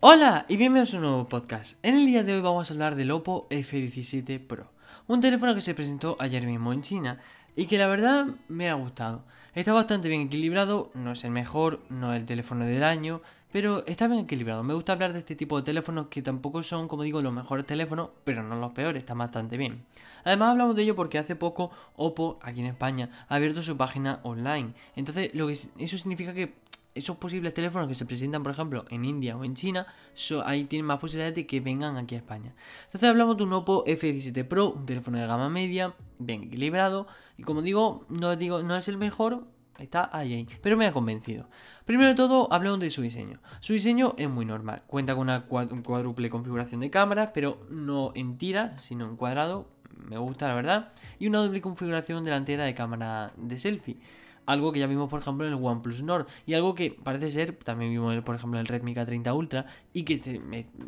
Hola y bienvenidos a un nuevo podcast. En el día de hoy vamos a hablar del Oppo F17 Pro, un teléfono que se presentó ayer mismo en China y que la verdad me ha gustado. Está bastante bien equilibrado, no es el mejor, no es el teléfono del año, pero está bien equilibrado. Me gusta hablar de este tipo de teléfonos que tampoco son, como digo, los mejores teléfonos, pero no los peores, está bastante bien. Además hablamos de ello porque hace poco Oppo, aquí en España, ha abierto su página online. Entonces, lo que eso significa que esos posibles teléfonos que se presentan, por ejemplo, en India o en China, ahí tienen más posibilidades de que vengan aquí a España. Entonces hablamos de un Oppo F17 Pro, un teléfono de gama media, bien equilibrado, y como digo, no digo, no es el mejor, Está ahí, ahí, pero me ha convencido. Primero de todo, hablamos de su diseño. Su diseño es muy normal. Cuenta con una cuádruple configuración de cámaras, pero no en tira, sino en cuadrado. Me gusta, la verdad. Y una doble configuración delantera de cámara de selfie algo que ya vimos por ejemplo en el OnePlus Nord y algo que parece ser, también vimos por ejemplo en el Redmi K30 Ultra y que se,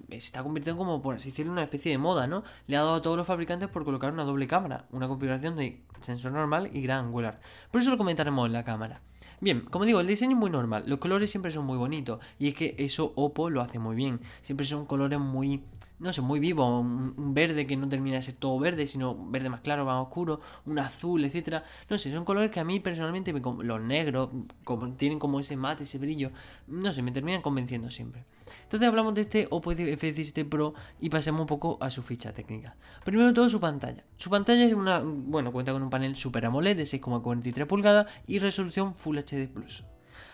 está convirtiendo como por así decirlo una especie de moda, ¿no? Le ha dado a todos los fabricantes por colocar una doble cámara, una configuración de sensor normal y gran angular. Por eso lo comentaremos en la cámara. Bien, como digo, el diseño es muy normal, los colores siempre son muy bonitos y es que eso Oppo lo hace muy bien, siempre son colores muy no sé, muy vivo, un, verde que no termina de ser todo verde, sino verde más claro, más oscuro, un azul, etcétera. No sé, son colores que a mí personalmente, me, los negros, como, tienen como ese mate, ese brillo, no sé, me terminan convenciendo siempre. Entonces hablamos de este Oppo F17 Pro y pasemos un poco a su ficha técnica. Primero de todo su pantalla. Su pantalla es una, bueno, cuenta con un panel Super AMOLED de 6,43 pulgadas y resolución Full HD Plus.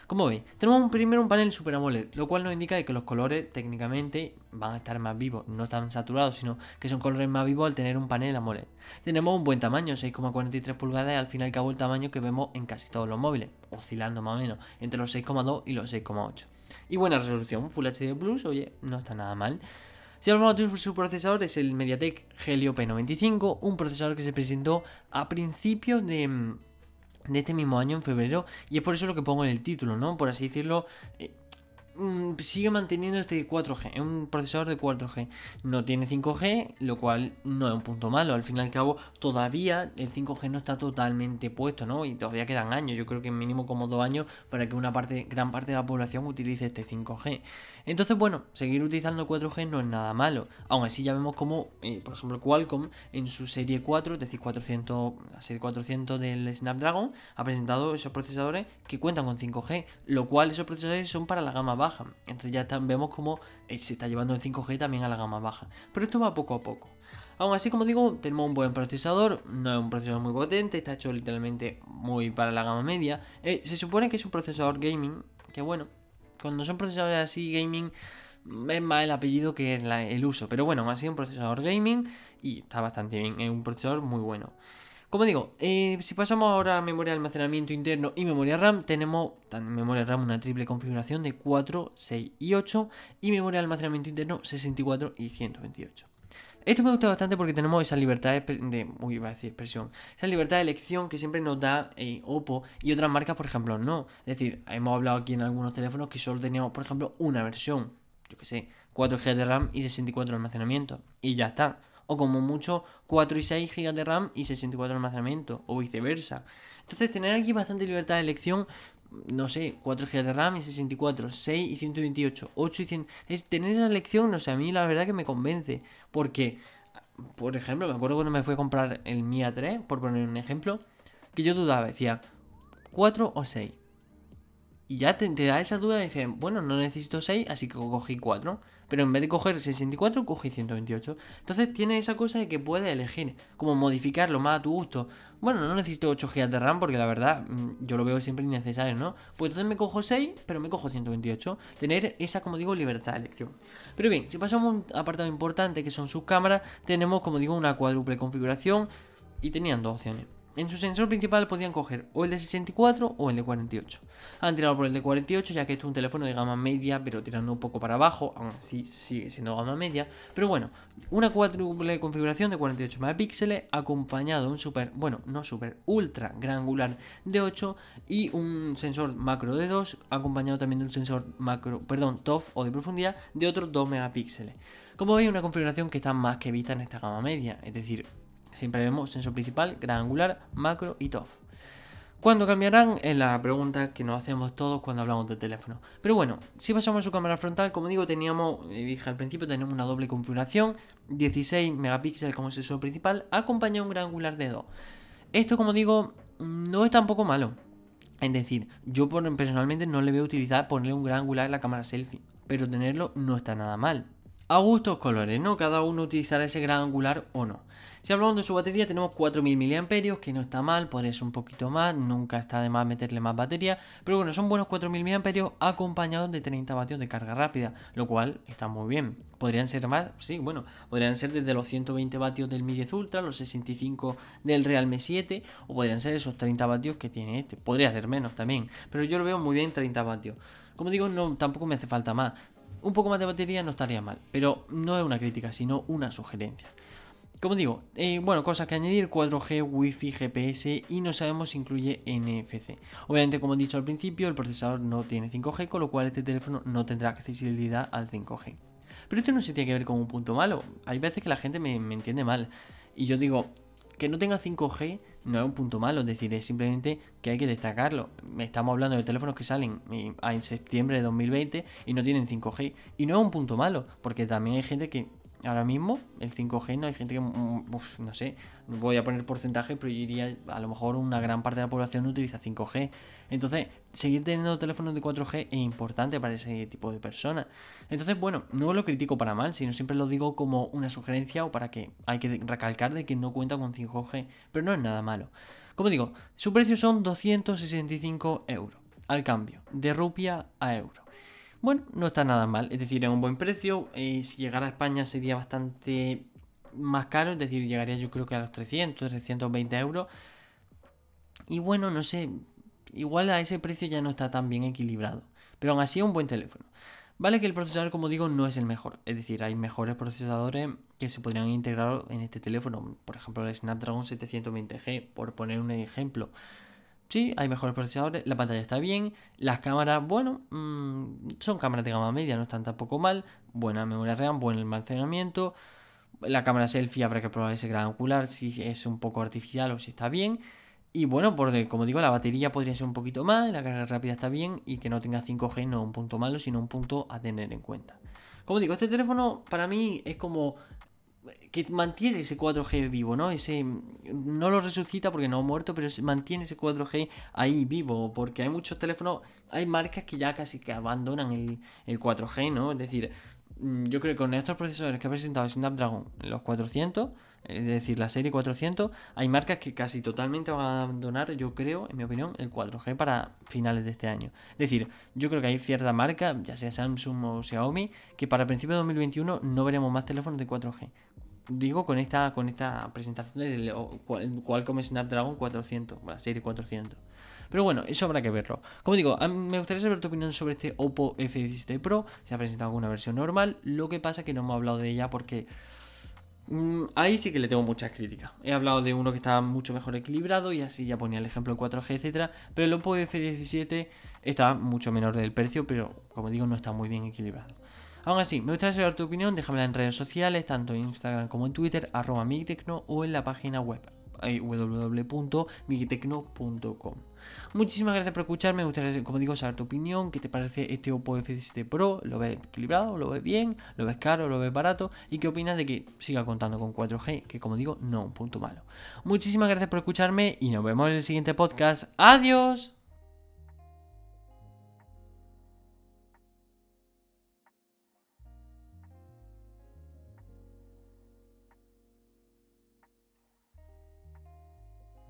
Como veis, tenemos primero un panel Super AMOLED, lo cual nos indica que los colores técnicamente van a estar más vivos, no tan saturados, sino que son colores más vivos al tener un panel AMOLED. Tenemos un buen tamaño, 6,43 pulgadas, al fin y al cabo el tamaño que vemos en casi todos los móviles, oscilando más o menos entre los 6,2 y los 6,8. Y buena resolución, Full HD Plus, oye, no está nada mal. Si hablamos de su procesador, es el MediaTek Helio P95, un procesador que se presentó a principios de de este mismo año, en febrero, y es por eso lo que pongo en el título, ¿no? Por así decirlo, eh, sigue manteniendo este 4G, es un procesador de 4G, no tiene 5G, lo cual no es un punto malo, al fin y al cabo todavía el 5G no está totalmente puesto, ¿no? Y todavía quedan años, yo creo que mínimo como dos años para que una parte, gran parte de la población utilice este 5G. Entonces, bueno, seguir utilizando 4G no es nada malo, aún así ya vemos como, eh, por ejemplo, Qualcomm en su serie 4, es decir, 400, la serie 400 del Snapdragon, ha presentado esos procesadores que cuentan con 5G, lo cual esos procesadores son para la gama baja entonces ya vemos cómo eh, se está llevando el 5G también a la gama baja. Pero esto va poco a poco. Aún así, como digo, tenemos un buen procesador, no es un procesador muy potente, está hecho literalmente muy para la gama media. Eh, se supone que es un procesador gaming, que bueno, cuando son procesadores así gaming es más el apellido que el uso. Pero bueno, ha sido un procesador gaming y está bastante bien, es un procesador muy bueno. Como digo, eh, si pasamos ahora a memoria de almacenamiento interno y memoria RAM, tenemos en memoria RAM una triple configuración de 4, 6 y 8 y memoria de almacenamiento interno 64 y 128. Esto me gusta bastante porque tenemos esa libertad de, expresión, esa libertad de elección que siempre nos da eh, Oppo y otras marcas, por ejemplo, no. Es decir, hemos hablado aquí en algunos teléfonos que solo teníamos, por ejemplo, una versión, yo que sé, 4 GB de RAM y 64 de almacenamiento y ya está o como mucho 4 y 6 GB de RAM y 64 de almacenamiento, o viceversa. Entonces, tener aquí bastante libertad de elección, no sé, 4 GB de RAM y 64, 6 y 128, 8 y 100. Es tener esa elección, no sé, a mí la verdad que me convence. Porque, por ejemplo, me acuerdo cuando me fui a comprar el Mi A3, por poner un ejemplo, que yo dudaba, decía 4 o 6. Y ya te, da esa duda y dices, bueno, no necesito 6, así que cogí 4. Pero en vez de coger 64, cogí 128. Entonces tiene esa cosa de que puedes elegir, como modificarlo más a tu gusto. Bueno, no necesito 8 GB de RAM porque la verdad mm, yo lo veo siempre innecesario, ¿no? Pues entonces me cojo 6, pero me cojo 128. Tener esa, como digo, libertad de elección. Pero bien, si pasamos a un apartado importante que son sus cámaras, tenemos, como digo, una cuádruple configuración y tenían dos opciones. En su sensor principal podían coger o el de 64 o el de 48. Han tirado por el de 48 ya que esto es un teléfono de gama media pero tirando un poco para abajo, aún así sigue siendo gama media. Pero bueno, una cuádruple configuración de 48 megapíxeles acompañado de un super, bueno, no super, ultra gran angular de 8 y un sensor macro de 2 acompañado también de un sensor macro, perdón, TOF o de profundidad de otros 2 megapíxeles. Como veis, una configuración que está más que vista en esta gama media, es decir, Siempre vemos sensor principal, gran angular, macro y TOF. ¿Cuándo cambiarán? Es la pregunta que nos hacemos todos cuando hablamos de teléfono. Pero bueno, si pasamos a su cámara frontal, como digo, teníamos, eh, dije al principio, tenemos una doble configuración, 16 megapíxeles como sensor principal, acompañado de un gran angular de 2. Esto, como digo, no es tampoco malo. Es decir, yo personalmente no le voy a utilizar ponerle un gran angular en la cámara selfie, pero tenerlo no está nada mal. A gustos colores, ¿no? Cada uno utilizará ese gran angular o no. Si hablamos de su batería, tenemos 4000 mAh, que no está mal, podría ser un poquito más, nunca está de más meterle más batería, pero bueno, son buenos 4000 mAh acompañados de 30 vatios de carga rápida, lo cual está muy bien. Podrían ser más, sí, bueno, podrían ser desde los 120 vatios del Mi 10 Ultra, los 65 del Realme 7, o podrían ser esos 30 vatios que tiene este. Podría ser menos también, pero yo lo veo muy bien 30 vatios. Como digo, no, tampoco me hace falta más. Un poco más de batería no estaría mal, pero no es una crítica, sino una sugerencia. Como digo, eh, bueno, cosas que añadir, 4G, Wi-Fi, GPS y no sabemos si incluye NFC. Obviamente, como he dicho al principio, el procesador no tiene 5G, con lo cual este teléfono no tendrá accesibilidad al 5G. Pero esto no se tiene que ver con un punto malo. Hay veces que la gente me, entiende mal. Y yo digo, que no tenga 5G no es un punto malo, es decir, es simplemente que hay que destacarlo. Estamos hablando de teléfonos que salen en septiembre de 2020 y no tienen 5G. Y no es un punto malo, porque también hay gente que Ahora mismo, el 5G no hay gente que, mm, no sé, no voy a poner porcentaje, pero yo diría, a lo mejor una gran parte de la población no utiliza 5G. Entonces, seguir teniendo teléfonos de 4G es importante para ese tipo de personas. Entonces, bueno, no lo critico para mal, sino siempre lo digo como una sugerencia o para que hay que recalcar de que no cuenta con 5G, pero no es nada malo. Como digo, su precio son 265 euros al cambio, de rupia a euro. Bueno, no está nada mal, es decir, es un buen precio. y si llegara a España sería bastante más caro, es decir, llegaría yo creo que a los 300, 320 euros. Y bueno, no sé, igual a ese precio ya no está tan bien equilibrado. Pero aún así es un buen teléfono. Vale que el procesador, como digo, no es el mejor. Es decir, hay mejores procesadores que se podrían integrar en este teléfono. Por ejemplo, el Snapdragon 720G, por poner un ejemplo. Sí, hay mejores procesadores, la pantalla está bien, las cámaras, bueno, mm, son cámaras de gama media, no están tampoco mal, buena memoria RAM, buen almacenamiento, la cámara selfie habrá que probar ese gran angular si es un poco artificial o si está bien. Y bueno, porque como digo, la batería podría ser un poquito más, la carga rápida está bien y que no tenga 5G no un punto malo, sino un punto a tener en cuenta. Como digo, este teléfono para mí es como que mantiene ese 4G vivo, ¿no? Ese no lo resucita porque no ha muerto, pero mantiene ese 4G ahí vivo, porque hay muchos teléfonos, hay marcas que ya casi que abandonan el, el 4G, ¿no? Es decir, mm, yo creo que con estos procesadores que ha presentado Snapdragon, los 400, es decir, la serie 400, hay marcas que casi totalmente van a abandonar, yo creo, en mi opinión, el 4G para finales de este año. Es decir, yo creo que hay cierta marca, ya sea Samsung o Xiaomi, que para principios de 2021 no veremos más teléfonos de 4G. Digo con esta, con esta presentación del Qualcomm Snapdragon 400, la serie 400. Pero bueno, eso habrá que verlo. Como digo, me gustaría saber tu opinión sobre este Oppo F17 Pro. Se ha presentado alguna versión normal. Lo que pasa es que no hemos hablado de ella porque Mm, ahí sí que le tengo muchas críticas. He hablado de uno que estaba mucho mejor equilibrado y así ya ponía el ejemplo 4G, etcétera. Pero el Oppo F17 está mucho menor del precio, pero como digo, no está muy bien equilibrado. Aún así, me gustaría saber tu opinión, déjamela en redes sociales, tanto en Instagram como en Twitter, arroba migtecno o en la página web www.migitecno.com. Muchísimas gracias por escucharme. Me gustaría, como digo, saber tu opinión. ¿Qué te parece este Oppo F17 Pro? ¿Lo ves equilibrado? ¿Lo ves bien? ¿Lo ves caro? ¿Lo ves barato? ¿Y qué opinas de que siga contando con 4G? Que, como digo, no un punto malo. Muchísimas gracias por escucharme y nos vemos en el siguiente podcast. ¡Adiós!